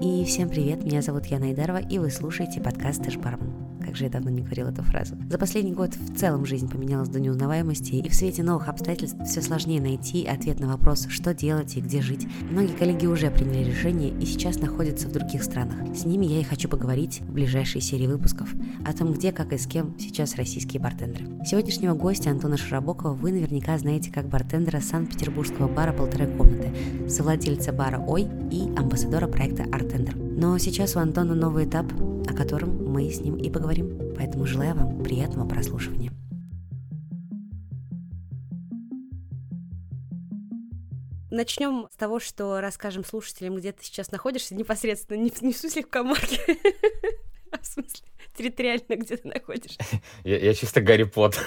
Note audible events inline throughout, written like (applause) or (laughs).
И всем привет, меня зовут Яна Идарова, и вы слушаете подкаст «Ты ж бармен». Как же я давно не говорила эту фразу. За последний год в целом жизнь поменялась до неузнаваемости, и в свете новых обстоятельств все сложнее найти ответ на вопрос, что делать и где жить. Многие коллеги уже приняли решение и сейчас находятся в других странах. С ними я и хочу поговорить в ближайшей серии выпусков о том, где, как и с кем сейчас российские бартендеры. Сегодняшнего гостя Антона Широбокова вы наверняка знаете как бартендера Санкт-Петербургского бара «Полторы комнаты», совладельца бара «Ой» амбассадора проекта «Артендер». Но сейчас у Антона новый этап, о котором мы с ним и поговорим. Поэтому желаю вам приятного прослушивания. Начнем с того, что расскажем слушателям, где ты сейчас находишься, непосредственно, не, не в смысле в коморке, (laughs) а в смысле территориально, где ты находишься. (laughs) Я, я чисто Гарри Поттер.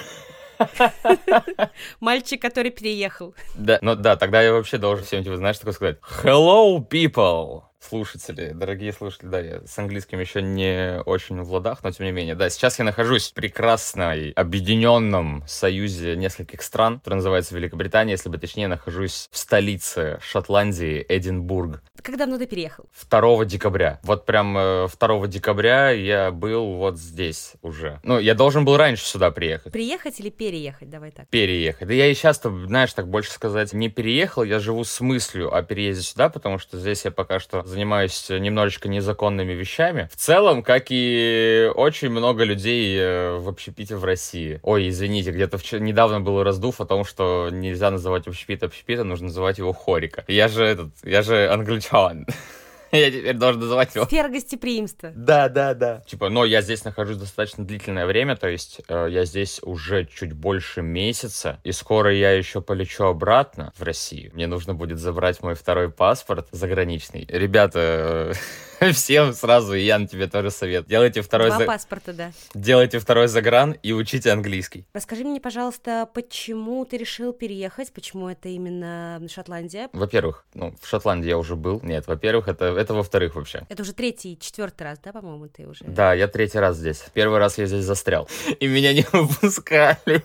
Мальчик, который переехал. Да, ну да, тогда я вообще должен всем, типа, знаешь, такое сказать. Hello, people! слушатели, дорогие слушатели, да, я с английским еще не очень в ладах, но тем не менее, да, сейчас я нахожусь в прекрасной объединенном союзе нескольких стран, который называется Великобритания, если бы точнее, нахожусь в столице Шотландии, Эдинбург. Как давно ты переехал? 2 декабря. Вот прям 2 э, декабря я был вот здесь уже. Ну, я должен был раньше сюда приехать. Приехать или переехать? Давай так. Переехать. Да я и сейчас, знаешь, так больше сказать, не переехал, я живу с мыслью о переезде сюда, потому что здесь я пока что занимаюсь немножечко незаконными вещами. В целом, как и очень много людей э, в общепите в России. Ой, извините, где-то вчера, недавно был раздув о том, что нельзя называть общепит общепита, нужно называть его хорика. Я же этот, я же англичан. can't. (laughs) (laughs) Я теперь должен называть его. Сфера гостеприимства. Да, да, да. Типа, но я здесь нахожусь достаточно длительное время, то есть э, я здесь уже чуть больше месяца, и скоро я еще полечу обратно в Россию. Мне нужно будет забрать мой второй паспорт заграничный. Ребята, (laughs) Всем сразу, и Ян, тебе тоже совет. Делайте второй... Два за... паспорта, да. Делайте второй загран и учите английский. Расскажи мне, пожалуйста, почему ты решил переехать? Почему это именно Шотландия? Во-первых, ну, в Шотландии я уже был. Нет, во-первых, это, это во-вторых вообще. Это уже третий, четвертый раз, да, по-моему, ты уже? Да, я третий раз здесь. Первый раз я здесь застрял. И меня не (laughs) выпускали.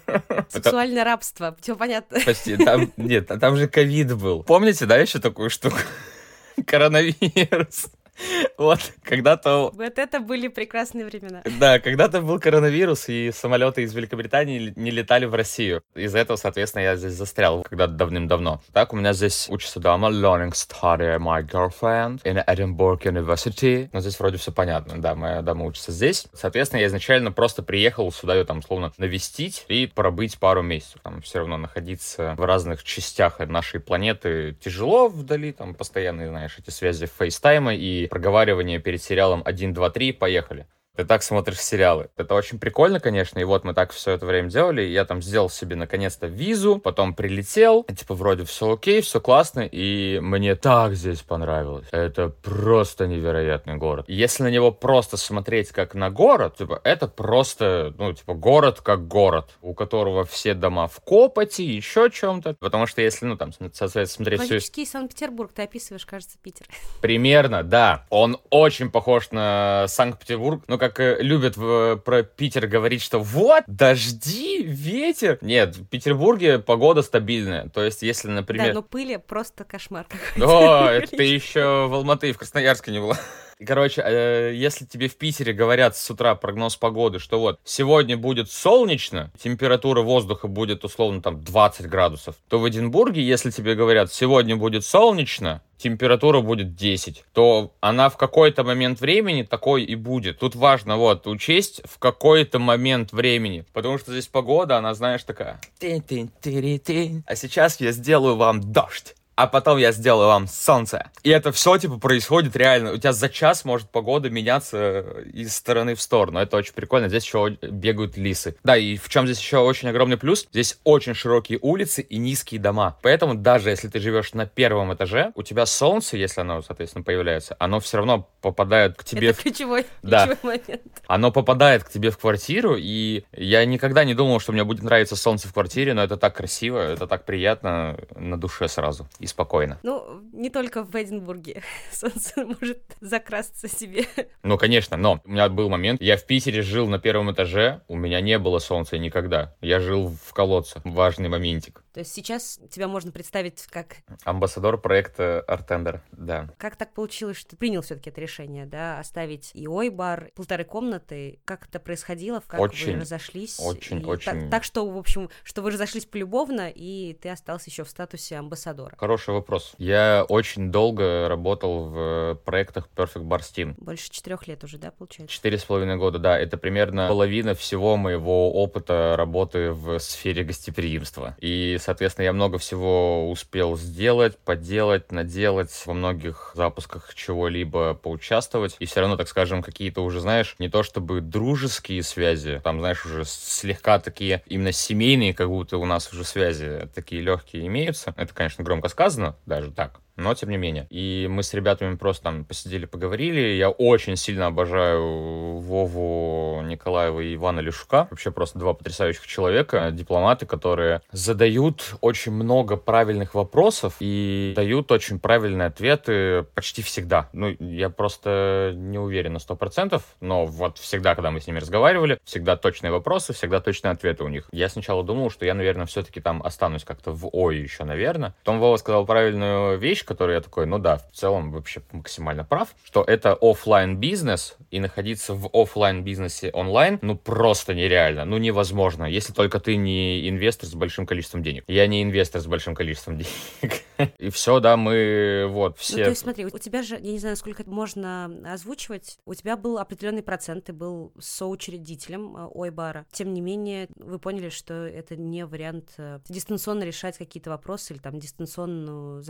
Сексуальное рабство, все понятно. Почти. Там, нет, там же ковид был. Помните, да, еще такую штуку? Коронавирус. (laughs) Вот, когда-то... Вот это были прекрасные времена. Да, когда-то был коронавирус, и самолеты из Великобритании не летали в Россию. Из-за этого, соответственно, я здесь застрял когда-то давным-давно. Так, у меня здесь учится дама, learning study my girlfriend in Edinburgh University. Но здесь вроде все понятно, да, моя дама учится здесь. Соответственно, я изначально просто приехал сюда ее там словно навестить и пробыть пару месяцев. Там все равно находиться в разных частях нашей планеты тяжело вдали, там постоянные, знаешь, эти связи FaceTime а и проговаривание перед сериалом 1, 2, 3, поехали ты так смотришь сериалы. Это очень прикольно, конечно, и вот мы так все это время делали, я там сделал себе наконец-то визу, потом прилетел, и, типа вроде все окей, все классно, и мне так здесь понравилось. Это просто невероятный город. Если на него просто смотреть как на город, типа это просто, ну, типа город как город, у которого все дома в копоти, еще чем-то, потому что если, ну, там, соответственно, смотреть Логический всю... Санкт-Петербург, ты описываешь, кажется, Питер. Примерно, да. Он очень похож на Санкт-Петербург, ну, как э, любят в, про Питер говорить, что вот, дожди, ветер. Нет, в Петербурге погода стабильная. То есть, если, например... Да, но пыли просто кошмар. О, (laughs) это ты еще в Алматы и в Красноярске не была. Короче, э, если тебе в Питере говорят с утра прогноз погоды, что вот сегодня будет солнечно, температура воздуха будет условно там 20 градусов, то в Эдинбурге, если тебе говорят сегодня будет солнечно, температура будет 10, то она в какой-то момент времени такой и будет. Тут важно вот учесть в какой-то момент времени, потому что здесь погода, она, знаешь, такая... А сейчас я сделаю вам дождь а потом я сделаю вам солнце. И это все, типа, происходит реально. У тебя за час может погода меняться из стороны в сторону. Это очень прикольно. Здесь еще бегают лисы. Да, и в чем здесь еще очень огромный плюс? Здесь очень широкие улицы и низкие дома. Поэтому даже если ты живешь на первом этаже, у тебя солнце, если оно, соответственно, появляется, оно все равно попадает к тебе... Это в... ключевой, да. ключевой момент. Оно попадает к тебе в квартиру, и я никогда не думал, что мне будет нравиться солнце в квартире, но это так красиво, это так приятно на душе сразу и спокойно. Ну, не только в Эдинбурге (laughs) солнце может закрасться себе. Ну, конечно, но у меня был момент, я в Питере жил на первом этаже, у меня не было солнца никогда. Я жил в колодце. Важный моментик. То есть сейчас тебя можно представить как... Амбассадор проекта Артендер, да. Как так получилось, что ты принял все таки это решение, да, оставить и ой-бар, полторы комнаты? Как это происходило? Как очень, вы разошлись? Очень, и очень. Так, так что, в общем, что вы разошлись полюбовно, и ты остался еще в статусе амбассадора. Хороший вопрос. Я очень долго работал в проектах Perfect Bar Steam. Больше четырех лет уже, да, получается? Четыре с половиной года, да. Это примерно половина всего моего опыта работы в сфере гостеприимства. И, соответственно, я много всего успел сделать, поделать, наделать, во многих запусках чего-либо поучаствовать. И все равно, так скажем, какие-то уже, знаешь, не то чтобы дружеские связи, там, знаешь, уже слегка такие именно семейные, как будто у нас уже связи такие легкие имеются. Это, конечно, громко сказано, даже так но тем не менее. И мы с ребятами просто там посидели, поговорили. Я очень сильно обожаю Вову Николаева и Ивана Лешука. Вообще просто два потрясающих человека, дипломаты, которые задают очень много правильных вопросов и дают очень правильные ответы почти всегда. Ну, я просто не уверен на сто процентов, но вот всегда, когда мы с ними разговаривали, всегда точные вопросы, всегда точные ответы у них. Я сначала думал, что я, наверное, все-таки там останусь как-то в ой еще, наверное. Потом Вова сказал правильную вещь, вещь, которую я такой, ну да, в целом вообще максимально прав, что это офлайн бизнес, и находиться в офлайн бизнесе онлайн, ну просто нереально, ну невозможно, если только ты не инвестор с большим количеством денег. Я не инвестор с большим количеством (laughs) денег. И все, да, мы вот все... Ну, то есть смотри, у тебя же, я не знаю, сколько это можно озвучивать, у тебя был определенный процент, ты был соучредителем э, Ойбара. Тем не менее, вы поняли, что это не вариант э, дистанционно решать какие-то вопросы или там дистанционную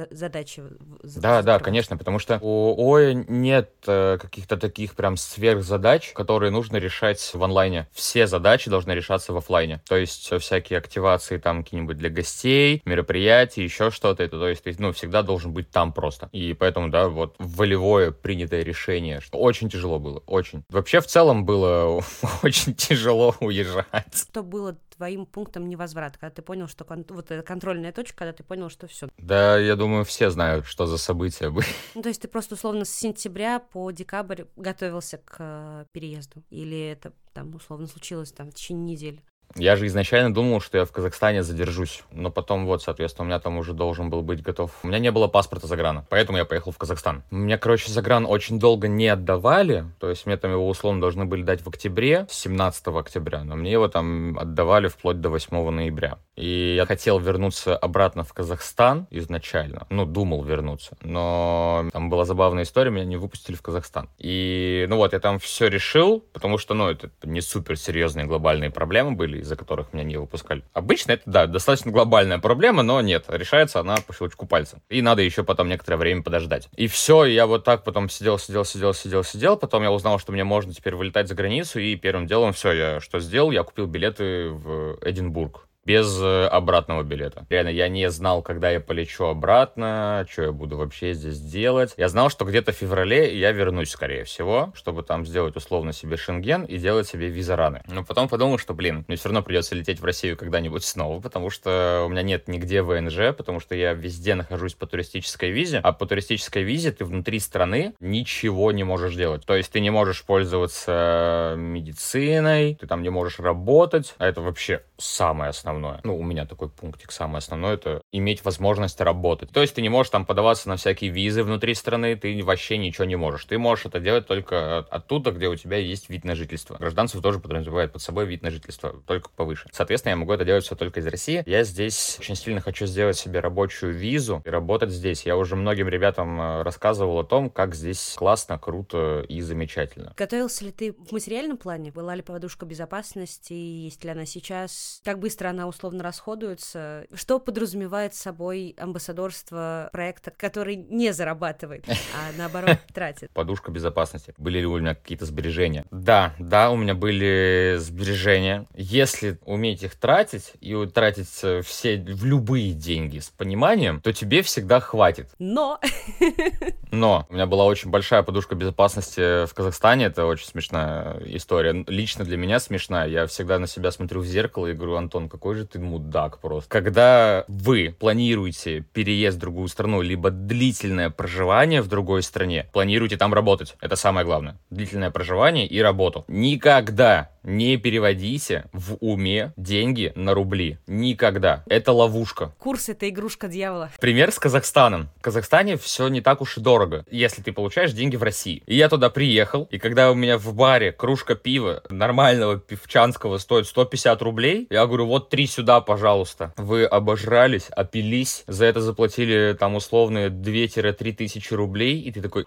задачу да, да, конечно, потому что у ОИ нет э, каких-то таких прям сверхзадач, которые нужно решать в онлайне. Все задачи должны решаться в офлайне. То есть всякие активации там какие-нибудь для гостей, мероприятий, еще что-то. Это, то есть ты, ну, всегда должен быть там просто. И поэтому, да, вот волевое принятое решение, что очень тяжело было, очень. Вообще в целом было (laughs) очень тяжело уезжать. Что было твоим пунктом невозврата, когда ты понял, что кон- вот эта контрольная точка, когда ты понял, что все. Да, я думаю, все знают, что за события были. Ну, то есть ты просто условно с сентября по декабрь готовился к э, переезду? Или это там условно случилось там в течение недели? Я же изначально думал, что я в Казахстане задержусь, но потом вот, соответственно, у меня там уже должен был быть готов. У меня не было паспорта заграна, поэтому я поехал в Казахстан. Мне, короче, загран очень долго не отдавали, то есть мне там его условно должны были дать в октябре, 17 октября, но мне его там отдавали вплоть до 8 ноября. И я хотел вернуться обратно в Казахстан изначально, ну, думал вернуться, но там была забавная история, меня не выпустили в Казахстан. И, ну вот, я там все решил, потому что, ну, это не супер серьезные глобальные проблемы были, из-за которых меня не выпускали. Обычно это, да, достаточно глобальная проблема, но нет, решается она по щелчку пальца. И надо еще потом некоторое время подождать. И все, я вот так потом сидел, сидел, сидел, сидел, сидел. Потом я узнал, что мне можно теперь вылетать за границу, и первым делом все, я что сделал? Я купил билеты в Эдинбург без э, обратного билета. Реально, я не знал, когда я полечу обратно, что я буду вообще здесь делать. Я знал, что где-то в феврале я вернусь, скорее всего, чтобы там сделать условно себе шенген и делать себе виза-раны. Но потом подумал, что, блин, мне все равно придется лететь в Россию когда-нибудь снова, потому что у меня нет нигде ВНЖ, потому что я везде нахожусь по туристической визе, а по туристической визе ты внутри страны ничего не можешь делать. То есть ты не можешь пользоваться медициной, ты там не можешь работать, а это вообще самое основное основное. Ну, у меня такой пунктик самый основной, это иметь возможность работать. То есть ты не можешь там подаваться на всякие визы внутри страны, ты вообще ничего не можешь. Ты можешь это делать только оттуда, где у тебя есть вид на жительство. Гражданство тоже подразумевает под собой вид на жительство, только повыше. Соответственно, я могу это делать все только из России. Я здесь очень сильно хочу сделать себе рабочую визу и работать здесь. Я уже многим ребятам э, рассказывал о том, как здесь классно, круто и замечательно. Готовился ли ты в материальном плане? Была ли подушка безопасности? Есть ли она сейчас? Как быстро она условно расходуется. Что подразумевает собой амбассадорство проекта, который не зарабатывает, а наоборот (laughs) тратит? Подушка безопасности. Были ли у меня какие-то сбережения? Да, да, у меня были сбережения. Если уметь их тратить и тратить все в любые деньги с пониманием, то тебе всегда хватит. Но! (laughs) Но у меня была очень большая подушка безопасности в Казахстане. Это очень смешная история. Лично для меня смешная. Я всегда на себя смотрю в зеркало и говорю, Антон, какой какой же ты мудак просто. Когда вы планируете переезд в другую страну, либо длительное проживание в другой стране, планируете там работать. Это самое главное. Длительное проживание и работу. Никогда не переводите в уме деньги на рубли. Никогда. Это ловушка. Курс — это игрушка дьявола. Пример с Казахстаном. В Казахстане все не так уж и дорого, если ты получаешь деньги в России. И я туда приехал, и когда у меня в баре кружка пива нормального пивчанского стоит 150 рублей, я говорю, вот три сюда, пожалуйста. Вы обожрались, опились, за это заплатили там условные 2-3 тысячи рублей, и ты такой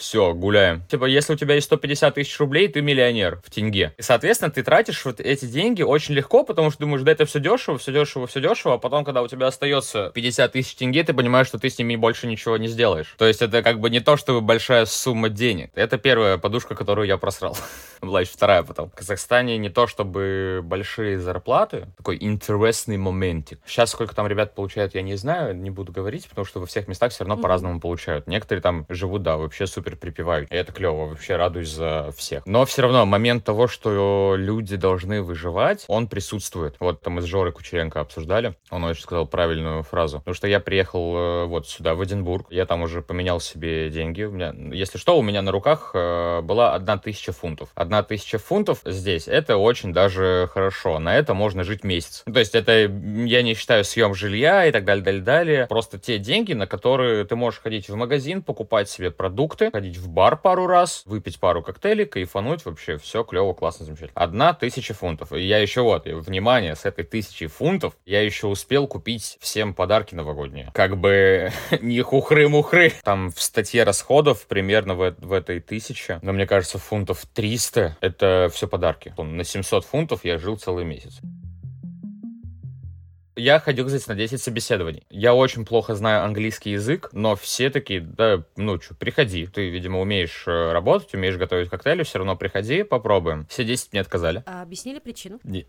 все, гуляем. Типа, если у тебя есть 150 тысяч рублей, ты миллионер в тенге. И, соответственно, ты тратишь вот эти деньги очень легко, потому что думаешь, да это все дешево, все дешево, все дешево, а потом, когда у тебя остается 50 тысяч тенге, ты понимаешь, что ты с ними больше ничего не сделаешь. То есть это как бы не то, чтобы большая сумма денег. Это первая подушка, которую я просрал. (laughs) Была еще вторая потом. В Казахстане не то, чтобы большие зарплаты, такой интересный моментик. Сейчас сколько там ребят получают, я не знаю, не буду говорить, потому что во всех местах все равно mm-hmm. по-разному получают. Некоторые там живут, да, вообще супер супер припевают. И это клево, вообще радуюсь за всех. Но все равно момент того, что люди должны выживать, он присутствует. Вот там мы с Жорой Кучеренко обсуждали, он очень сказал правильную фразу. Потому что я приехал э, вот сюда, в Эдинбург, я там уже поменял себе деньги. У меня, если что, у меня на руках э, была одна тысяча фунтов. Одна тысяча фунтов здесь, это очень даже хорошо. На это можно жить месяц. То есть это, я не считаю съем жилья и так далее, далее, далее. Просто те деньги, на которые ты можешь ходить в магазин, покупать себе продукты, ходить в бар пару раз, выпить пару коктейлей, кайфануть, вообще все клево, классно, замечательно. Одна тысяча фунтов. И я еще вот, внимание, с этой тысячи фунтов я еще успел купить всем подарки новогодние. Как бы (laughs) не хухры-мухры. Там в статье расходов примерно в, в этой тысяче, но мне кажется, фунтов 300 это все подарки. На 700 фунтов я жил целый месяц. Я ходил, кстати, на 10 собеседований. Я очень плохо знаю английский язык, но все такие, да, ну что, приходи. Ты, видимо, умеешь э, работать, умеешь готовить коктейли, все равно приходи, попробуем. Все 10 мне отказали. А объяснили причину? Нет.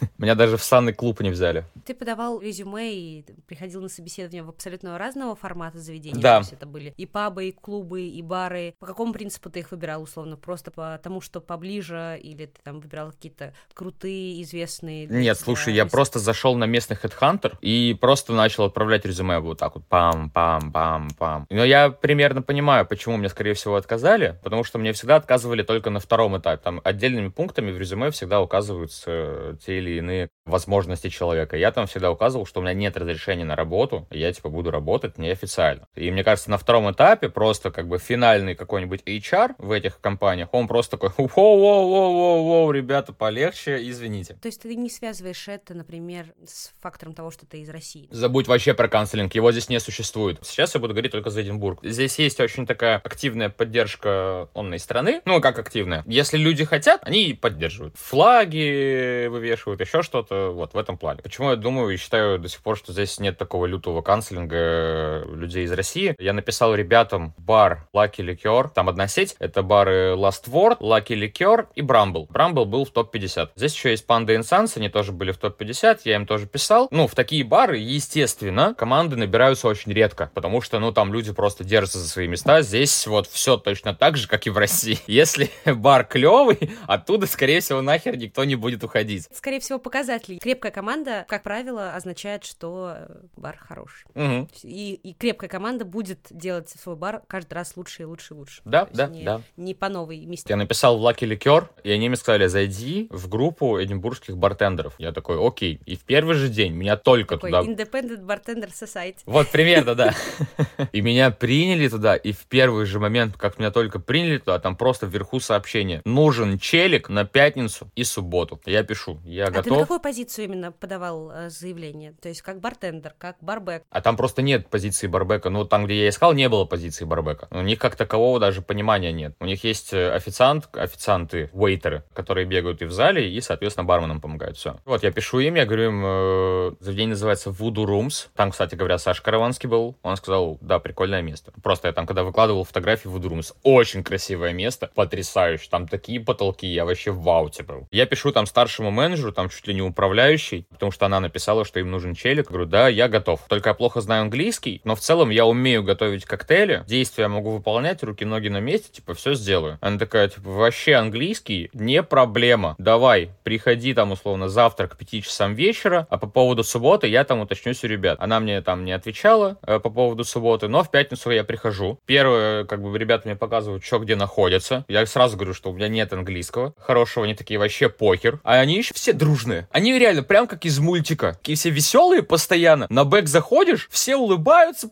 (laughs) Меня даже в санный клуб не взяли. Ты подавал резюме и приходил на собеседование в абсолютно разного формата заведения? Да. То есть это были и пабы, и клубы, и бары. По какому принципу ты их выбирал, условно? Просто по тому, что поближе, или ты там выбирал какие-то крутые, известные... Нет, слушай, я просто зашел на местных Headhunter и просто начал отправлять резюме вот так вот пам-пам-пам-пам. Но я примерно понимаю, почему мне, скорее всего, отказали, потому что мне всегда отказывали только на втором этапе. Там отдельными пунктами в резюме всегда указываются те или иные возможности человека. Я там всегда указывал, что у меня нет разрешения на работу, я, типа, буду работать неофициально. И мне кажется, на втором этапе просто, как бы, финальный какой-нибудь HR в этих компаниях, он просто такой, (laughs) воу-воу-воу-воу, ребята, полегче, извините. То есть ты не связываешь это, например, с фактором того, что ты из России? Забудь вообще про канцелинг, его здесь не существует. Сейчас я буду говорить только за Эдинбург. Здесь есть очень такая активная поддержка онной страны. Ну, как активная? Если люди хотят, они поддерживают. Флаги вывешивают, еще что-то что вот в этом плане. Почему я думаю и считаю до сих пор, что здесь нет такого лютого канцелинга людей из России? Я написал ребятам бар Lucky Liquor, там одна сеть, это бары Last Word, Lucky Liquor и Bramble. Bramble был в топ-50. Здесь еще есть Panda Sans, они тоже были в топ-50, я им тоже писал. Ну, в такие бары, естественно, команды набираются очень редко, потому что, ну, там люди просто держатся за свои места. Здесь вот все точно так же, как и в России. (laughs) Если бар клевый, оттуда, скорее всего, нахер никто не будет уходить. Скорее всего, показатель вряд ли. Крепкая команда, как правило, означает, что э, бар хороший. Угу. И, и крепкая команда будет делать свой бар каждый раз лучше и лучше и лучше. Да, да, не, да. Не по новой миссии. Я написал в Lucky Liquor, и они мне сказали, зайди в группу эдинбургских бартендеров. Я такой, окей. И в первый же день меня только такой туда... Independent Bartender Society. Вот, примерно, да. (laughs) И меня приняли туда, и в первый же момент, как меня только приняли туда, там просто вверху сообщение. Нужен челик на пятницу и субботу. Я пишу, я а готов. ты на какую позицию именно подавал э, заявление? То есть как бартендер, как барбек? А там просто нет позиции барбека. Ну, там, где я искал, не было позиции барбека. У них как такового даже понимания нет. У них есть э, официант, официанты, вейтеры, которые бегают и в зале, и, соответственно, барменам помогают. Все. Вот, я пишу им, я говорю им, э, заведение называется Voodoo Rooms. Там, кстати говоря, Саша Караванский был. Он сказал, да, прикольное место. Просто я там, когда выкладывал фотографии Voodoo Rooms, очень красивое место, потрясающе. Там такие потолки, я вообще в ауте был. Я пишу там старшему менеджеру, там чуть ли не управляющему управляющей, потому что она написала, что им нужен челик. говорю, да, я готов. Только я плохо знаю английский, но в целом я умею готовить коктейли, действия могу выполнять, руки-ноги на месте, типа, все сделаю. Она такая, типа, вообще английский не проблема. Давай, приходи там, условно, завтра к 5 часам вечера, а по поводу субботы я там уточнюсь у ребят. Она мне там не отвечала э, по поводу субботы, но в пятницу я прихожу. Первое, как бы, ребята мне показывают, что где находится. Я сразу говорю, что у меня нет английского. Хорошего, они такие вообще похер. А они еще все дружные. Они реально прям как из мультика. Такие все веселые постоянно. На бэк заходишь, все улыбаются.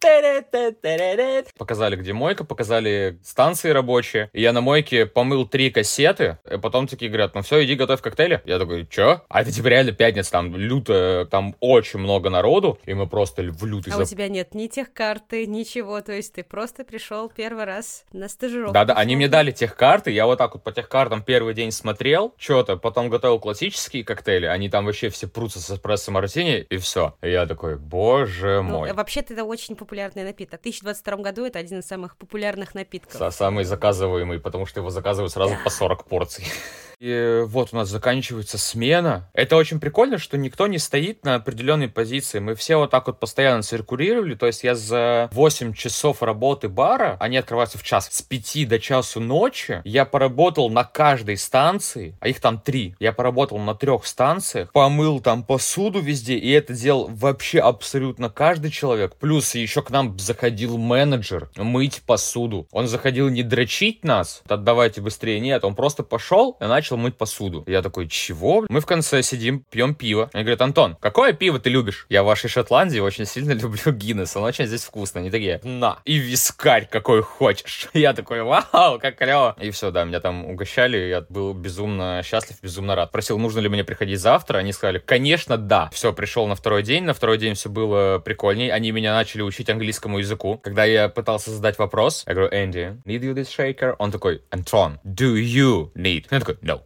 Показали, где мойка, показали станции рабочие. И я на мойке помыл три кассеты. И потом такие говорят, ну все, иди готовь коктейли. Я такой, чё? А это типа реально пятница, там люто, там очень много народу. И мы просто в лютый... А зап... у тебя нет ни тех карты, ничего. То есть ты просто пришел первый раз на стажировку. Да-да, они мне дали тех карты. Я вот так вот по тех картам первый день смотрел, что-то, потом готовил классические коктейли. Они там вообще все прутся с эспрессо мартини, и все. И я такой, боже ну, мой. Вообще-то это очень популярный напиток. В 2022 году это один из самых популярных напитков. Самый заказываемый, потому что его заказывают сразу по 40 порций. И вот у нас заканчивается смена. Это очень прикольно, что никто не стоит на определенной позиции. Мы все вот так вот постоянно циркулировали. То есть я за 8 часов работы бара, они открываются в час, с 5 до часу ночи, я поработал на каждой станции, а их там три. Я поработал на трех станциях, помыл там посуду везде, и это делал вообще абсолютно каждый человек. Плюс еще к нам заходил менеджер мыть посуду. Он заходил не дрочить нас, отдавайте быстрее, нет, он просто пошел и начал начал мыть посуду. Я такой, чего? Мы в конце сидим, пьем пиво. Они говорят, Антон, какое пиво ты любишь? Я в вашей Шотландии очень сильно (laughs) люблю Гиннес, он очень здесь вкусно. Они такие, на, и вискарь какой хочешь. (laughs) Я такой, вау, как клево. И все, да, меня там угощали, я был безумно счастлив, безумно рад. Просил, нужно ли мне приходить завтра, они сказали, конечно, да. Все, пришел на второй день, на второй день все было прикольней. Они меня начали учить английскому языку. Когда я пытался задать вопрос, я говорю, Энди, need you this shaker? Он такой, Антон, do you need? Я такой, no.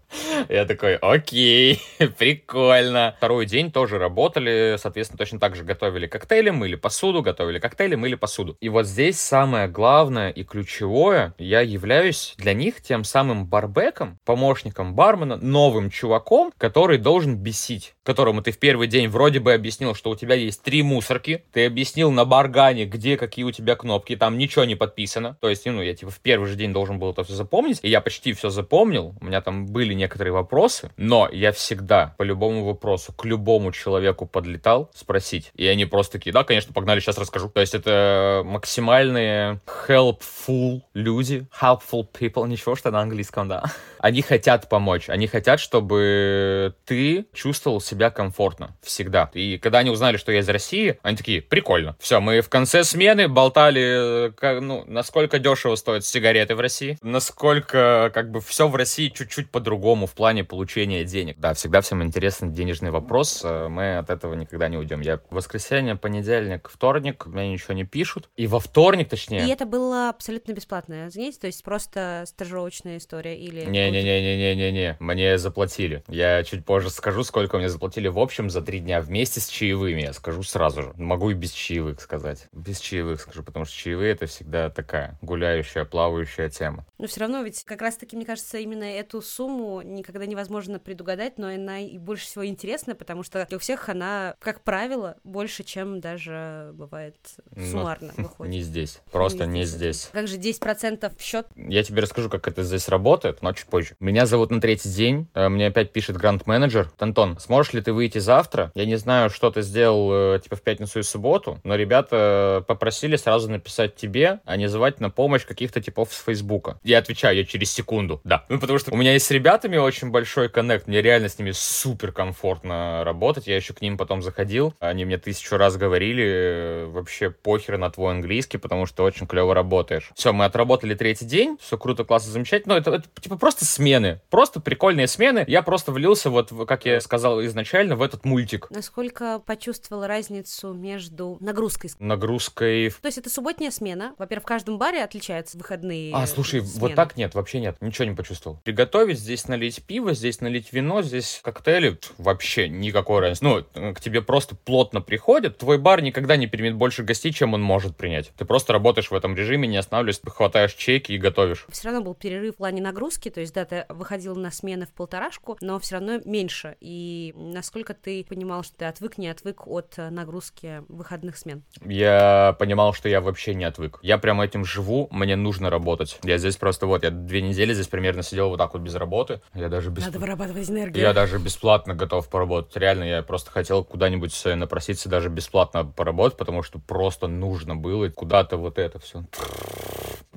Я такой, окей, (laughs) прикольно. Второй день тоже работали, соответственно, точно так же готовили коктейли, мыли посуду, готовили коктейли, мыли посуду. И вот здесь самое главное и ключевое, я являюсь для них тем самым барбеком, помощником бармена, новым чуваком, который должен бесить, которому ты в первый день вроде бы объяснил, что у тебя есть три мусорки, ты объяснил на баргане, где какие у тебя кнопки, там ничего не подписано. То есть, ну, я типа в первый же день должен был это все запомнить, и я почти все запомнил. У меня там были некоторые вопросы, но я всегда по любому вопросу к любому человеку подлетал спросить. И они просто такие, да, конечно, погнали, сейчас расскажу. То есть это максимальные helpful люди, helpful people, ничего, что на английском, да. Они хотят помочь, они хотят, чтобы ты чувствовал себя комфортно всегда. И когда они узнали, что я из России, они такие, прикольно. Все, мы в конце смены болтали, как, ну, насколько дешево стоят сигареты в России, насколько, как бы, все в России чуть-чуть по-другому в плане получения денег. Да, всегда всем интересен денежный вопрос, э, мы от этого никогда не уйдем. Я воскресенье, понедельник, вторник, мне ничего не пишут. И во вторник, точнее. И это было абсолютно бесплатное занятие, то есть просто стажировочная история или... Не-не-не-не-не-не, мне заплатили. Я чуть позже скажу, сколько мне заплатили в общем за три дня вместе с чаевыми. Я скажу сразу же. Могу и без чаевых сказать. Без чаевых скажу, потому что чаевые это всегда такая гуляющая, плавающая тема. Но все равно ведь как раз-таки, мне кажется, именно эту сумму никогда невозможно предугадать, но она и больше всего интересна, потому что у всех она, как правило, больше, чем даже бывает суммарно но (laughs) выходит. Не здесь. Просто не, не здесь. здесь. Как же 10% в счет? Я тебе расскажу, как это здесь работает, но чуть позже. Меня зовут на третий день. Э, мне опять пишет гранд-менеджер. Антон, сможешь ли ты выйти завтра? Я не знаю, что ты сделал э, типа в пятницу и субботу, но ребята попросили сразу написать тебе, а не звать на помощь каких-то типов с Фейсбука. Я отвечаю, я через секунду. Да. Ну, потому что у меня есть с ребятами очень большой коннект. Мне реально с ними супер комфортно работать. Я еще к ним потом заходил. Они мне тысячу раз говорили, э, вообще похер на твой английский, потому что очень клево работаешь. Все, мы отработали третий день. Все круто, классно, замечательно. Но это, это типа просто смены. Просто прикольные смены. Я просто влился, вот, как я сказал изначально, в этот мультик. Насколько почувствовал разницу между нагрузкой? Нагрузкой. То есть это субботняя смена. Во-первых, в каждом баре отличаются выходные. А, слушай, смены. вот так нет, вообще нет. Ничего не почувствовал. Приготовить, здесь налить пиво, здесь налить вино, здесь коктейли. Вообще никакой разницы. Ну, к тебе просто плотно приходят. Твой бар никогда не примет больше гостей, чем он может принять. Ты просто работаешь в этом режиме, не останавливаешься, хватаешь чеки и готовишь. Все равно был перерыв в плане нагрузки, то есть, да, ты выходил на смены в полторашку, но все равно меньше. И насколько ты понимал, что ты отвык, не отвык от э, нагрузки выходных смен? Я понимал, что я вообще не отвык. Я прям этим живу, мне нужно работать. Я здесь просто вот, я две недели здесь примерно сидел вот так вот без работы. Я даже без... Надо вырабатывать энергию. Я даже бесплатно готов поработать. Реально, я просто хотел куда-нибудь напроситься даже бесплатно поработать, потому что просто нужно было куда-то вот это все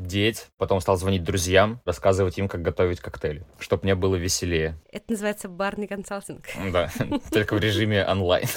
деть, потом стал звонить друзьям, рассказывать им, как готовить коктейли, чтобы мне было веселее. Это называется барный консалтинг. Да, (laughs) только в режиме онлайн.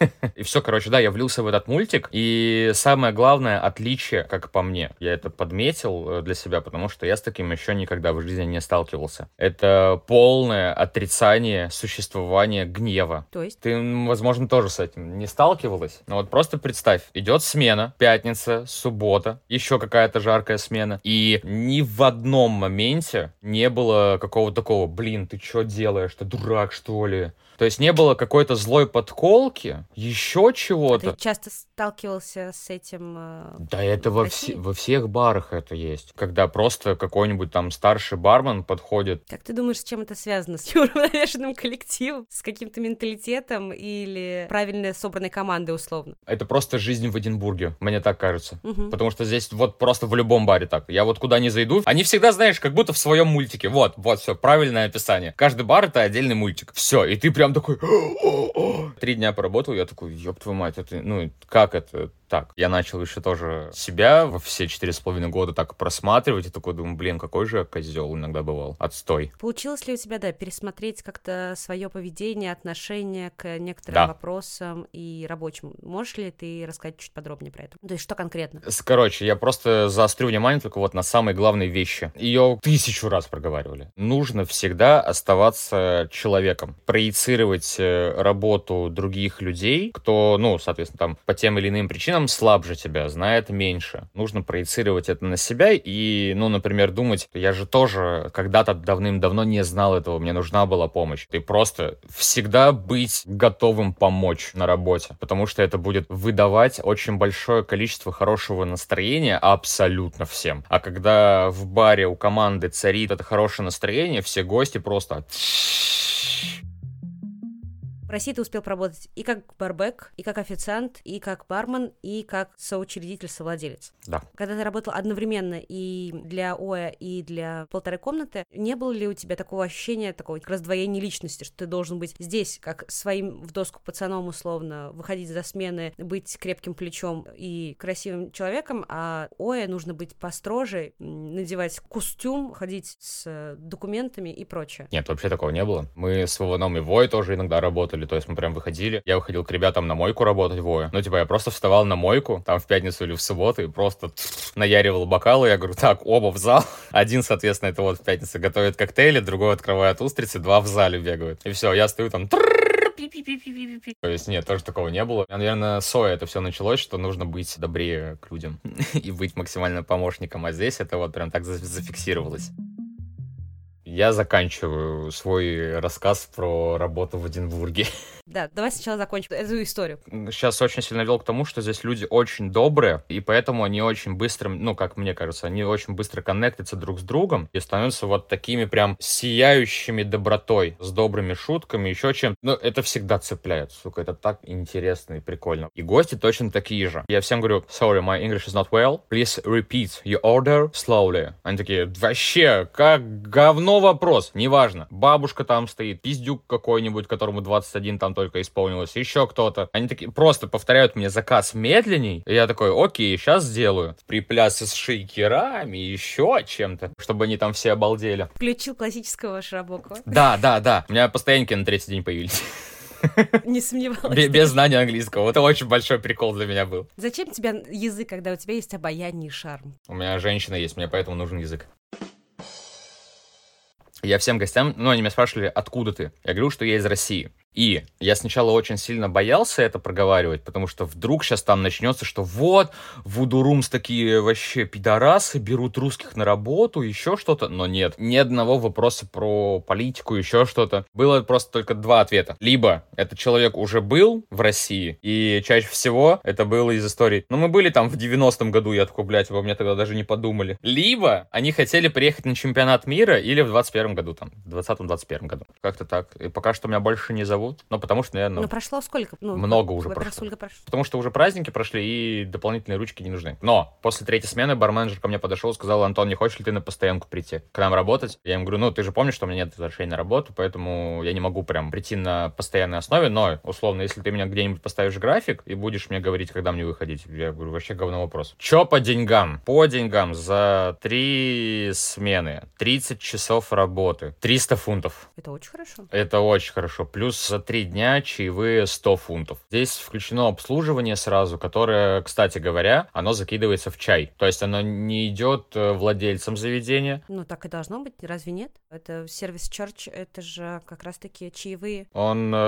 (laughs) И все, короче, да, я влился в этот мультик. И самое главное отличие, как по мне, я это подметил э, для себя, потому что я с таким еще никогда в жизни не сталкивался. Это полное отрицание существования гнева. То есть? Ты, возможно, тоже с этим не сталкивалась. Но вот просто представь, идет смена, пятница, суббота, еще какая-то жаркая смена, и ни в одном моменте не было какого-то такого, блин, ты что делаешь, ты дурак, что ли? То есть не было какой-то злой подколки, еще чего-то. А ты часто сталкивался с этим? Э, да, это во, вс- во всех барах это есть. Когда просто какой-нибудь там старший бармен подходит. Как ты думаешь, с чем это связано? С неуравновешенным коллективом? С каким-то менталитетом или правильно собранной командой условно? Это просто жизнь в Эдинбурге, мне так кажется. Угу. Потому что здесь вот просто в любом баре так. Я вот куда не зайду, они всегда, знаешь, как будто в своем мультике. Вот, вот, все, правильное описание. Каждый бар это отдельный мультик. Все, и ты прям прям такой... Три дня поработал, я такой, ёб твою мать, это, ну, как это? Так. Я начал еще тоже себя во все четыре с половиной года так просматривать, и такой думаю, блин, какой же я козел иногда бывал. Отстой. Получилось ли у тебя, да, пересмотреть как-то свое поведение, отношение к некоторым да. вопросам и рабочим? Можешь ли ты рассказать чуть подробнее про это? То есть что конкретно? Короче, я просто заострю внимание только вот на самые главные вещи. Ее тысячу раз проговаривали. Нужно всегда оставаться человеком, проецировать э, работу других людей, кто, ну, соответственно, там по тем или иным причинам чем слабже тебя, знает меньше. Нужно проецировать это на себя и, ну, например, думать, я же тоже когда-то давным-давно не знал этого, мне нужна была помощь. Ты просто всегда быть готовым помочь на работе, потому что это будет выдавать очень большое количество хорошего настроения абсолютно всем. А когда в баре у команды царит это хорошее настроение, все гости просто в России ты успел поработать и как барбек, и как официант, и как бармен, и как соучредитель-совладелец. Да. Когда ты работал одновременно и для ОЭ, и для полторы комнаты, не было ли у тебя такого ощущения, такого раздвоения личности, что ты должен быть здесь, как своим в доску пацаном условно, выходить за смены, быть крепким плечом и красивым человеком, а ОЭ нужно быть построже, надевать костюм, ходить с документами и прочее? Нет, вообще такого не было. Мы с Вованом и Вой тоже иногда работали работали, то есть мы прям выходили. Я выходил к ребятам на мойку работать вое. Ну, типа, я просто вставал на мойку, там в пятницу или в субботу, и просто наяривал бокалы. Я говорю, так, оба в зал. (laughs) Один, соответственно, это вот в пятницу готовит коктейли, другой открывает устрицы, два в зале бегают. И все, я стою там то есть нет, тоже такого не было. Наверное, соя это все началось, что нужно быть добрее к людям и быть максимально помощником, а здесь это вот прям так зафиксировалось. Я заканчиваю свой рассказ про работу в Эдинбурге. (laughs) Да, давай сначала закончим эту историю. Сейчас очень сильно вел к тому, что здесь люди очень добрые, и поэтому они очень быстро, ну, как мне кажется, они очень быстро коннектятся друг с другом и становятся вот такими прям сияющими добротой, с добрыми шутками, еще чем. Ну, это всегда цепляет, сука, это так интересно и прикольно. И гости точно такие же. Я всем говорю, sorry, my English is not well, please repeat your order slowly. Они такие, вообще, как говно вопрос, неважно. Бабушка там стоит, пиздюк какой-нибудь, которому 21 там только исполнилось, еще кто-то. Они такие просто повторяют мне заказ медленней, и я такой, окей, сейчас сделаю. Приплясы с шейкерами, еще чем-то, чтобы они там все обалдели. Включил классического Шрабокова. Да, да, да. У меня постоянники на третий день появились. Не сомневалась. Без, без знания английского. Это очень большой прикол для меня был. Зачем тебе язык, когда у тебя есть обаяние и шарм? У меня женщина есть, мне поэтому нужен язык. Я всем гостям, ну, они меня спрашивали, откуда ты? Я говорю, что я из России. И я сначала очень сильно боялся это проговаривать, потому что вдруг сейчас там начнется, что вот, Вудурумс такие вообще пидорасы, берут русских на работу, еще что-то. Но нет, ни одного вопроса про политику, еще что-то. Было просто только два ответа. Либо этот человек уже был в России, и чаще всего это было из истории, ну мы были там в 90-м году, я такой, блядь, вы мне тогда даже не подумали. Либо они хотели приехать на чемпионат мира или в 21 году, там, в 20-21 году. Как-то так. И пока что меня больше не зовут зовут. Ну, потому что, наверное, Ну, прошло сколько? Ну, много уже про- прошло. Сколько прошло? Потому что уже праздники прошли, и дополнительные ручки не нужны. Но после третьей смены барменджер ко мне подошел и сказал, Антон, не хочешь ли ты на постоянку прийти к нам работать? Я ему говорю, ну, ты же помнишь, что у меня нет разрешения на работу, поэтому я не могу прям прийти на постоянной основе, но, условно, если ты меня где-нибудь поставишь график и будешь мне говорить, когда мне выходить, я говорю, вообще говно вопрос. Чё по деньгам? По деньгам за три смены, 30 часов работы, 300 фунтов. Это очень хорошо. Это очень хорошо. Плюс за три дня чаевые 100 фунтов. Здесь включено обслуживание сразу, которое, кстати говоря, оно закидывается в чай. То есть оно не идет э, владельцам заведения. Ну, так и должно быть, разве нет? Это сервис Church, это же как раз-таки чаевые. Он э,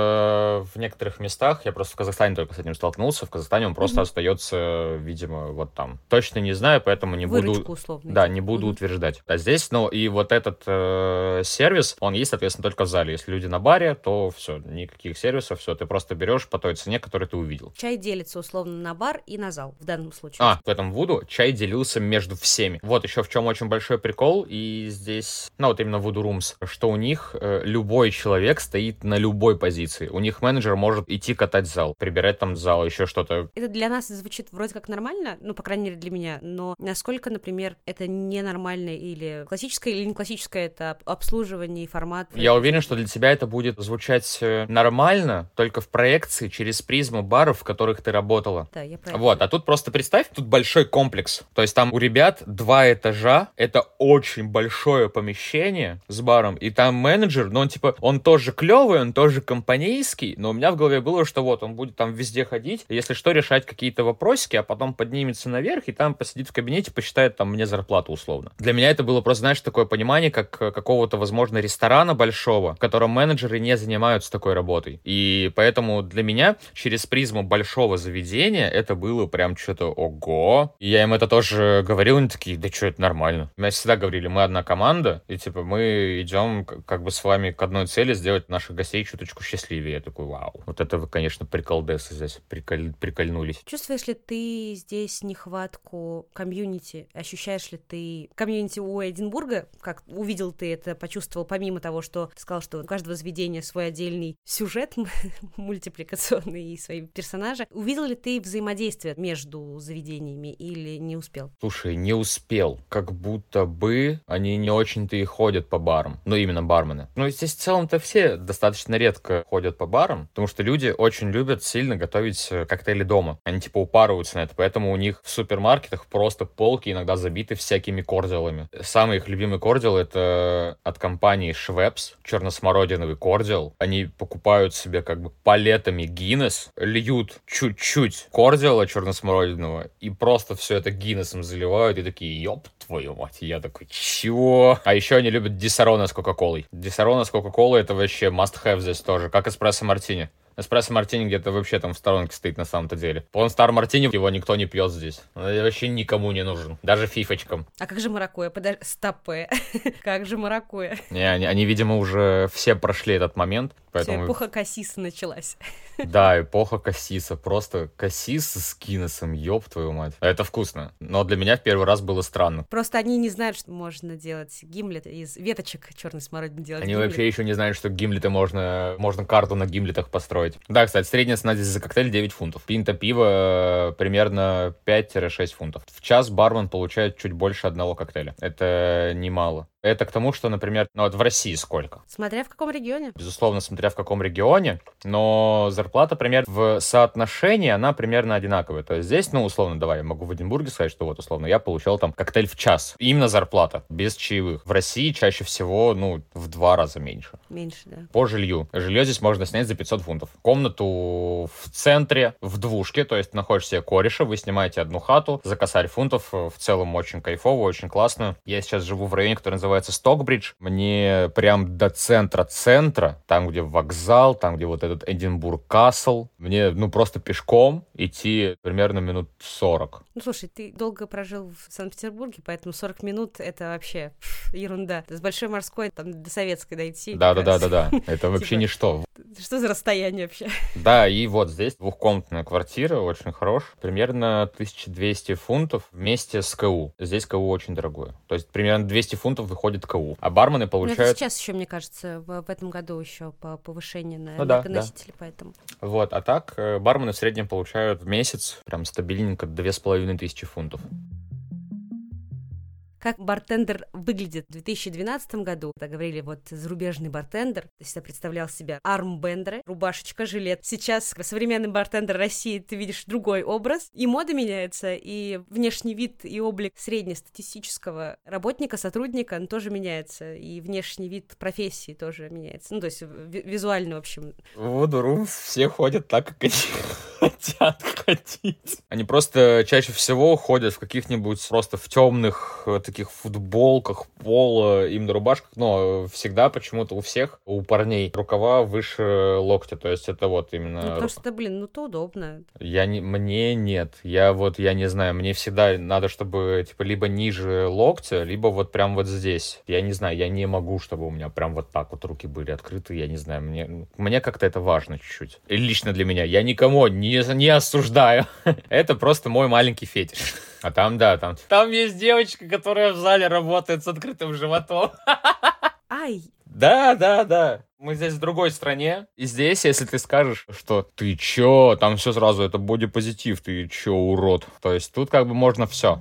в некоторых местах, я просто в Казахстане только с этим столкнулся, в Казахстане он просто Мгм. остается, видимо, вот там. Точно не знаю, поэтому не буду... Выручку условно. Да, не буду Мгм. утверждать. А здесь, ну, и вот этот э, сервис, он есть, соответственно, только в зале. Если люди на баре, то все, никаких сервисов, все, ты просто берешь по той цене, которую ты увидел. Чай делится условно на бар и на зал в данном случае. А, в этом Вуду чай делился между всеми. Вот еще в чем очень большой прикол, и здесь, ну вот именно Voodoo Rooms, что у них э, любой человек стоит на любой позиции. У них менеджер может идти катать зал, прибирать там зал, еще что-то. Это для нас звучит вроде как нормально, ну, по крайней мере, для меня, но насколько, например, это ненормально или классическое, или не классическое, это об- обслуживание и формат. Я уверен, что для тебя это будет звучать нормально, только в проекции через призму баров, в которых ты работала. Да, я это. Вот, а тут просто представь, тут большой комплекс. То есть там у ребят два этажа, это очень большое помещение с баром, и там менеджер, но он типа, он тоже клевый, он тоже компанейский, но у меня в голове было, что вот, он будет там везде ходить, если что, решать какие-то вопросики, а потом поднимется наверх, и там посидит в кабинете, посчитает там мне зарплату условно. Для меня это было просто, знаешь, такое понимание, как э, какого-то, возможно, ресторана большого, в котором менеджеры не занимаются такой работой. И поэтому для меня через призму большого заведения это было прям что-то ого. Я им это тоже говорил, они такие, да что, это нормально. Меня всегда говорили, мы одна команда, и типа мы идем как бы с вами к одной цели сделать наших гостей чуточку счастливее. Я такой, вау. Вот это вы, конечно, приколдесы здесь приколь- прикольнулись. Чувствуешь ли ты здесь нехватку комьюнити? Ощущаешь ли ты комьюнити у Эдинбурга? Как увидел ты это, почувствовал, помимо того, что ты сказал, что у каждого заведения свой отдельный сюжет (laughs) мультипликационный и свои персонажи. Увидел ли ты взаимодействие между заведениями или не успел? Слушай, не успел. Как будто бы они не очень-то и ходят по барам. Ну, именно бармены. Ну, здесь в целом-то все достаточно редко ходят по барам, потому что люди очень любят сильно готовить э, коктейли дома. Они типа упарываются на это, поэтому у них в супермаркетах просто полки иногда забиты всякими кордиалами. Самый их любимый кордиал это от компании Schweppes, черносмородиновый кордиал. Они покупают себе как бы палетами Гиннес, льют чуть-чуть кордиала черносмородиного и просто все это Гиннесом заливают и такие, ёб твою мать. Я такой, чего? А еще они любят Диссарона с Кока-Колой. Диссарона с Кока-Колой это вообще must-have здесь тоже, как эспрессо мартини. Эспрессо мартини где-то вообще там в сторонке стоит на самом-то деле. Он стар мартини, его никто не пьет здесь. Он вообще никому не нужен. Даже фифочкам. А как же маракуя? Подожди, стопе. (laughs) как же маракуя? Не, они, они, видимо, уже все прошли этот момент. Поэтому, эпоха кассиса началась. (laughs) да, эпоха кассиса. Просто кассис с Гиннесом, ёб твою мать. Это вкусно. Но для меня в первый раз было странно. Просто они не знают, что можно делать гимлет из веточек черной смородины делать. Они гимлет. вообще еще не знают, что гимлеты можно, можно карту на гимлетах построить. Да, кстати, средняя цена здесь за коктейль 9 фунтов. Пинта пива э, примерно 5-6 фунтов. В час бармен получает чуть больше одного коктейля. Это немало. Это к тому, что, например, ну вот в России сколько? Смотря в каком регионе. Безусловно, смотря в каком регионе, но зарплата, пример в соотношении, она примерно одинаковая. То есть здесь, ну, условно, давай, я могу в Эдинбурге сказать, что вот, условно, я получал там коктейль в час. Именно зарплата, без чаевых. В России чаще всего, ну, в два раза меньше Меньше, да. по жилью. Жилье здесь можно снять за 500 фунтов. Комнату в центре, в двушке, то есть находишь себе кореша, вы снимаете одну хату за косарь фунтов. В целом очень кайфово, очень классно. Я сейчас живу в районе, который называется Стокбридж. Мне прям до центра-центра, там, где вокзал, там, где вот этот Эдинбург Касл, мне, ну, просто пешком идти примерно минут 40. Ну, слушай, ты долго прожил в Санкт-Петербурге, поэтому 40 минут — это вообще (laughs) ерунда. С Большой морской там до Советской дойти. Да-да-да-да-да. Это (laughs) вообще Типа- ничто. Что за расстояние вообще? Да, и вот здесь двухкомнатная квартира, очень хорош, примерно 1200 фунтов вместе с КУ. Здесь КУ очень дорогое. То есть примерно 200 фунтов проходит КУ. А бармены Ну, получают... это сейчас еще, мне кажется, в, в этом году еще по повышению на Ну да, энергоносители, поэтому. Вот, а так э, бармены в среднем получают в месяц прям стабильненько две с половиной тысячи фунтов. Как бартендер выглядит в 2012 году? Так говорили, вот зарубежный бартендер, то есть я представлял себя армбендеры, рубашечка, жилет. Сейчас современный бартендер России ты видишь другой образ, и мода меняется, и внешний вид и облик среднестатистического работника, сотрудника, он тоже меняется, и внешний вид профессии тоже меняется. Ну, то есть ви- визуально, в общем. В Вудурум все ходят так, как они (laughs) хотят ходить. Они просто чаще всего ходят в каких-нибудь просто в темных таких футболках, поло, именно рубашках, но всегда почему-то у всех, у парней, рукава выше локтя, то есть это вот Ну, именно... потому ру- что, это, блин, ну, то удобно. Я не, мне нет, я вот, я не знаю, мне всегда надо, чтобы, типа, либо ниже локтя, либо вот прям вот здесь. Я не знаю, я не могу, чтобы у меня прям вот так вот руки были открыты, я не знаю, мне, мне как-то это важно чуть-чуть. Лично для меня, я никому не, не осуждаю. (laughs) Это просто мой маленький фетиш. А там, да, там, там есть девочка, которая в зале работает с открытым животом. Ай, Да, да, да. Мы здесь в другой стране. И здесь, если ты скажешь, что ты чё, там все сразу, это бодипозитив, ты чё, урод. То есть тут как бы можно все.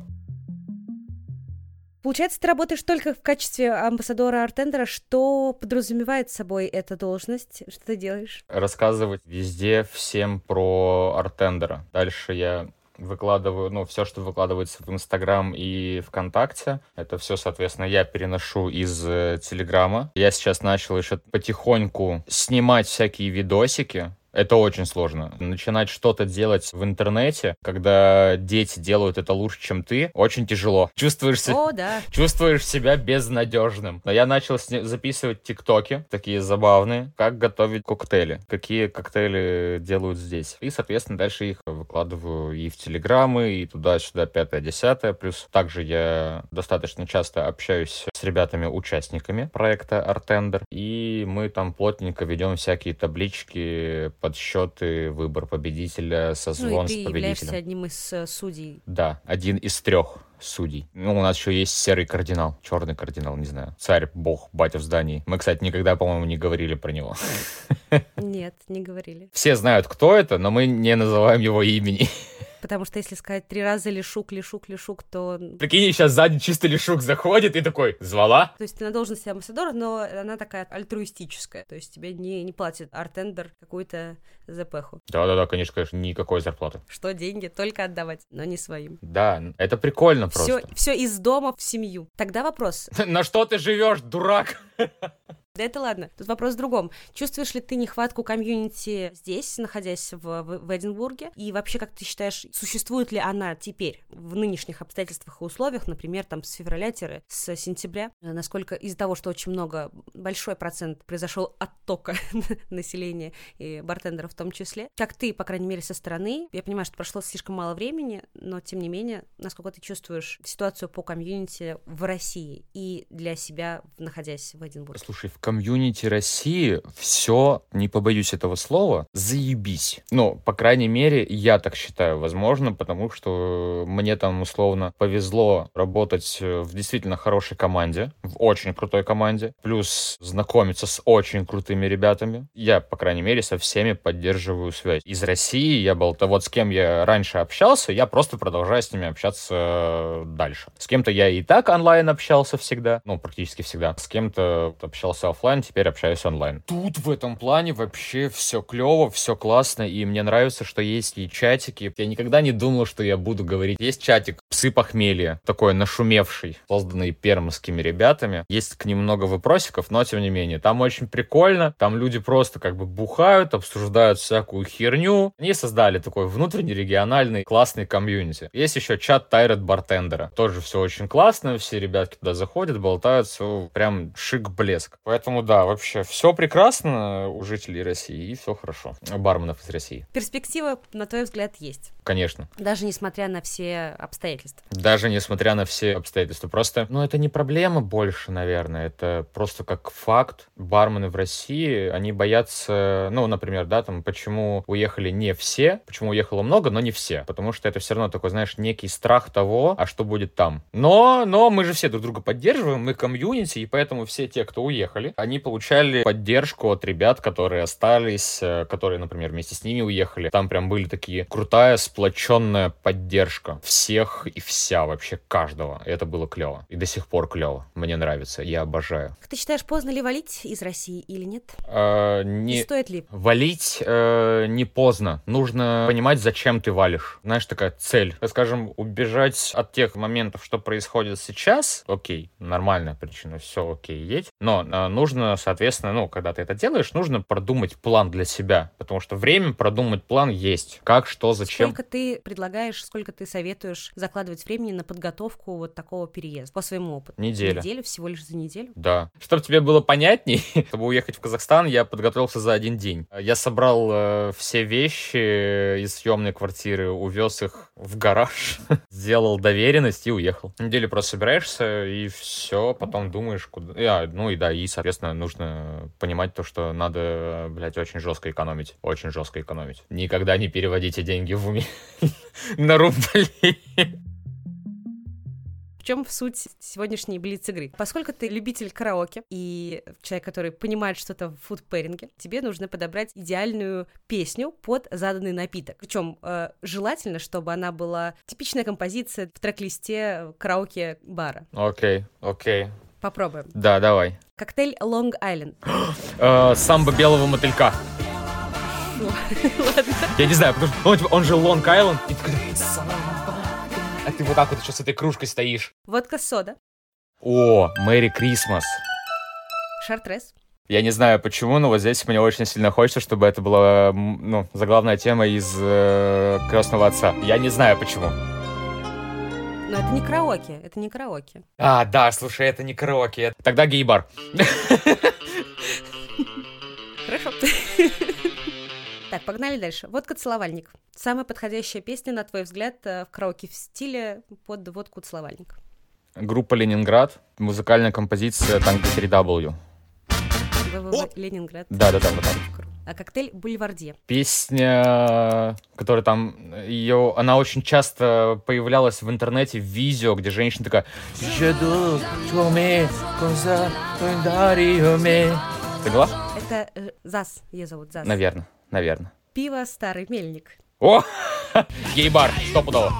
Получается, ты работаешь только в качестве амбассадора артендера. Что подразумевает собой эта должность? Что ты делаешь? Рассказывать везде всем про артендера. Дальше я выкладываю, ну, все, что выкладывается в Инстаграм и ВКонтакте, это все, соответственно, я переношу из э, Телеграма. Я сейчас начал еще потихоньку снимать всякие видосики, это очень сложно. Начинать что-то делать в интернете, когда дети делают это лучше, чем ты, очень тяжело. Чувствуешь. О, да. Чувствуешь себя безнадежным. Но я начал сни- записывать тиктоки, такие забавные, как готовить коктейли, какие коктейли делают здесь. И, соответственно, дальше их выкладываю и в телеграммы, и туда-сюда, пятое, десятое. Плюс также я достаточно часто общаюсь с ребятами-участниками проекта Артендер, и мы там плотненько ведем всякие таблички, подсчеты, выбор победителя, Ну созвон и ты с являешься победителем. одним из э, судей. Да, один из трех судей. Ну, у нас еще есть серый кардинал, черный кардинал, не знаю. Царь, бог, батя в здании. Мы, кстати, никогда, по-моему, не говорили про него. Нет, не говорили. Все знают, кто это, но мы не называем его имени. Потому что если сказать три раза лишук, лишук, лишук, то... Прикинь, сейчас сзади чисто лишук заходит и такой, звала? То есть ты на должности амбассадора, но она такая альтруистическая. То есть тебе не, не платит артендер какую-то ЗПХу. Да-да-да, конечно, конечно, никакой зарплаты. Что деньги только отдавать, но не своим. Да, это прикольно Все, просто. все из дома в семью. Тогда вопрос. (laughs) На что ты живешь, дурак? (laughs) Да это ладно. Тут вопрос в другом. Чувствуешь ли ты нехватку комьюнити здесь, находясь в, в, в Эдинбурге? И вообще, как ты считаешь, существует ли она теперь в нынешних обстоятельствах и условиях, например, там с февраля с сентября? Э, Насколько из-за того, что очень много, большой процент произошел оттока (laughs) населения и бартендеров в том числе, как ты, по крайней мере, со стороны, я понимаю, что прошло слишком мало времени, но тем не менее, насколько ты чувствуешь ситуацию по комьюнити в России и для себя, находясь в Эдинбурге? Слушай, в комьюнити России все, не побоюсь этого слова, заебись. Ну, по крайней мере, я так считаю, возможно, потому что мне там условно повезло работать э, в действительно хорошей команде, в очень крутой команде, плюс знакомиться с очень крутыми ребятами. Я, по крайней мере, со всеми поддерживаю связь. Из России я был, то вот с кем я раньше общался, я просто продолжаю с ними общаться э, дальше. С кем-то я и так онлайн общался всегда, ну, практически всегда. С кем-то общался оффлайн, теперь общаюсь онлайн. Тут в этом плане вообще все клево, все классно, и мне нравится, что есть и чатики. Я никогда не думал, что я буду говорить. Есть чатик «Псы похмелья», такой нашумевший, созданный пермскими ребятами. Есть к ним много вопросиков, но тем не менее, там очень прикольно. Там люди просто как бы бухают, обсуждают всякую херню. Они создали такой внутренний региональный классный комьюнити. Есть еще чат Тайрет Бартендера. Тоже все очень классно, все ребятки туда заходят, болтают, все прям шик-блеск. Поэтому Поэтому да, вообще все прекрасно у жителей России и все хорошо. Барменов из России. Перспектива, на твой взгляд, есть. Конечно. Даже несмотря на все обстоятельства. Даже несмотря на все обстоятельства. Просто, ну, это не проблема больше, наверное. Это просто как факт. Бармены в России, они боятся, ну, например, да, там, почему уехали не все, почему уехало много, но не все. Потому что это все равно такой, знаешь, некий страх того, а что будет там. Но, но мы же все друг друга поддерживаем, мы комьюнити, и поэтому все те, кто уехали, они получали поддержку от ребят, которые остались, э, которые, например, вместе с ними уехали. Там прям были такие крутая, сплоченная поддержка всех и вся вообще каждого. И это было клево. И до сих пор клево. Мне нравится. Я обожаю. Как ты считаешь, поздно ли валить из России или нет? Э, не... И стоит ли? Валить э, не поздно. Нужно понимать, зачем ты валишь. Знаешь, такая цель. Скажем, убежать от тех моментов, что происходит сейчас, окей, нормальная причина, все окей, едь. Но э, нужно, соответственно, ну, когда ты это делаешь, нужно продумать план для себя. Потому что время продумать план есть. Как, что, зачем. Сколько ты предлагаешь, сколько ты советуешь закладывать времени на подготовку вот такого переезда по своему опыту? Неделя. Неделю, всего лишь за неделю? Да. Чтобы тебе было понятней, (laughs) чтобы уехать в Казахстан, я подготовился за один день. Я собрал э, все вещи из съемной квартиры, увез их в гараж, (laughs) сделал доверенность и уехал. Неделю просто собираешься и все, потом думаешь, куда... А, ну и да, и, соответственно, нужно понимать то, что надо, блядь, очень жестко экономить. Очень жестко экономить. Никогда не переводите деньги в уме (laughs) на рубли. В чем суть сегодняшней блиц-игры? Поскольку ты любитель караоке и человек, который понимает что-то в фудпэринге, тебе нужно подобрать идеальную песню под заданный напиток. Причем э, желательно, чтобы она была типичная композиция в трек-листе караоке-бара. Окей, окей. Попробуем. Да, давай. Коктейль Long Island. (gasps) Э, самбо белого мотылька. (laughs) Ладно. Я не знаю, потому что он, типа, он же и ты такой, «Самбо». а ты вот так вот еще с этой кружкой стоишь. Водка сода. О, Мэри Крисмас. Шартрес. Я не знаю почему, но вот здесь мне очень сильно хочется, чтобы это была, м, ну, заглавная тема из э, Крестного отца. Я не знаю почему. Но это не караоке, это не караоке. А, да, слушай, это не караоке. Тогда гей-бар. Хорошо. Так, погнали дальше. Водка целовальник. Самая подходящая песня, на твой взгляд, э, в караоке в стиле под водку целовальник. Группа Ленинград, музыкальная композиция Танго 3W. ВВВ Ленинград. Да-да-да, вот так. А коктейль Бульварде. Песня, которая там, ее, она очень часто появлялась в интернете, в видео, где женщина такая. Поняла? Это э, ЗАС, ее зовут ЗАС. Наверное, наверное. Пиво Старый Мельник. О! (laughs) Гей-бар, стопудово.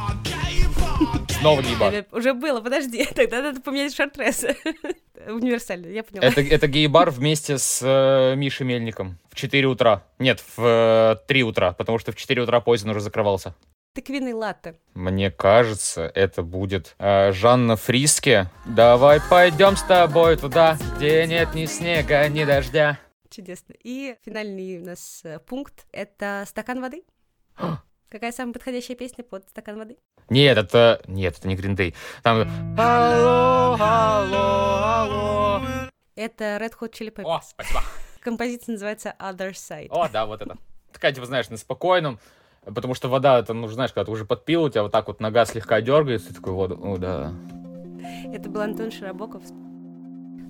Снова гей-бар. Уже было, подожди, (laughs) тогда надо поменять шартрес. (laughs) Универсально, я поняла. Это, это гей-бар вместе с э, Мишей Мельником в 4 утра. Нет, в э, 3 утра, потому что в 4 утра поезд уже закрывался. Тыквенный латте. Мне кажется, это будет э, Жанна Фриске. Давай пойдем с тобой туда, где нет ни снега, ни дождя. Чудесно. И финальный у нас э, пункт — это «Стакан воды». (gasps) (gasps) Какая самая подходящая песня под «Стакан воды»? Нет, это... Нет, это не Green Day. Там... Алло, алло, алло. Это Red Hot Chili Peppers. О, спасибо. Композиция называется Other Side. О, да, вот это. Такая, типа, знаешь, на спокойном. Потому что вода, это, ну, знаешь, когда ты уже подпил, у тебя вот так вот нога слегка дергается, ты такой, вот, о, да. Это был Антон Широбоков.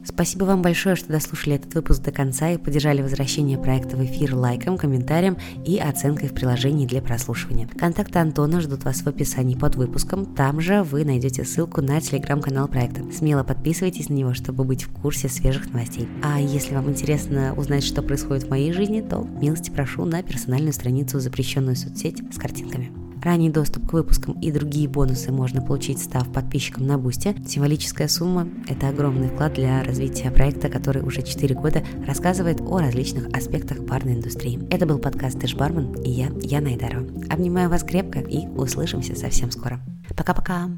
Спасибо вам большое, что дослушали этот выпуск до конца и поддержали возвращение проекта в эфир лайком, комментарием и оценкой в приложении для прослушивания. Контакты Антона ждут вас в описании под выпуском. Там же вы найдете ссылку на телеграм-канал проекта. Смело подписывайтесь на него, чтобы быть в курсе свежих новостей. А если вам интересно узнать, что происходит в моей жизни, то милости прошу на персональную страницу запрещенную соцсеть с картинками. Ранний доступ к выпускам и другие бонусы можно получить, став подписчиком на Бусте. Символическая сумма – это огромный вклад для развития проекта, который уже 4 года рассказывает о различных аспектах барной индустрии. Это был подкаст «Ты бармен» и я, Яна Айдарова. Обнимаю вас крепко и услышимся совсем скоро. Пока-пока!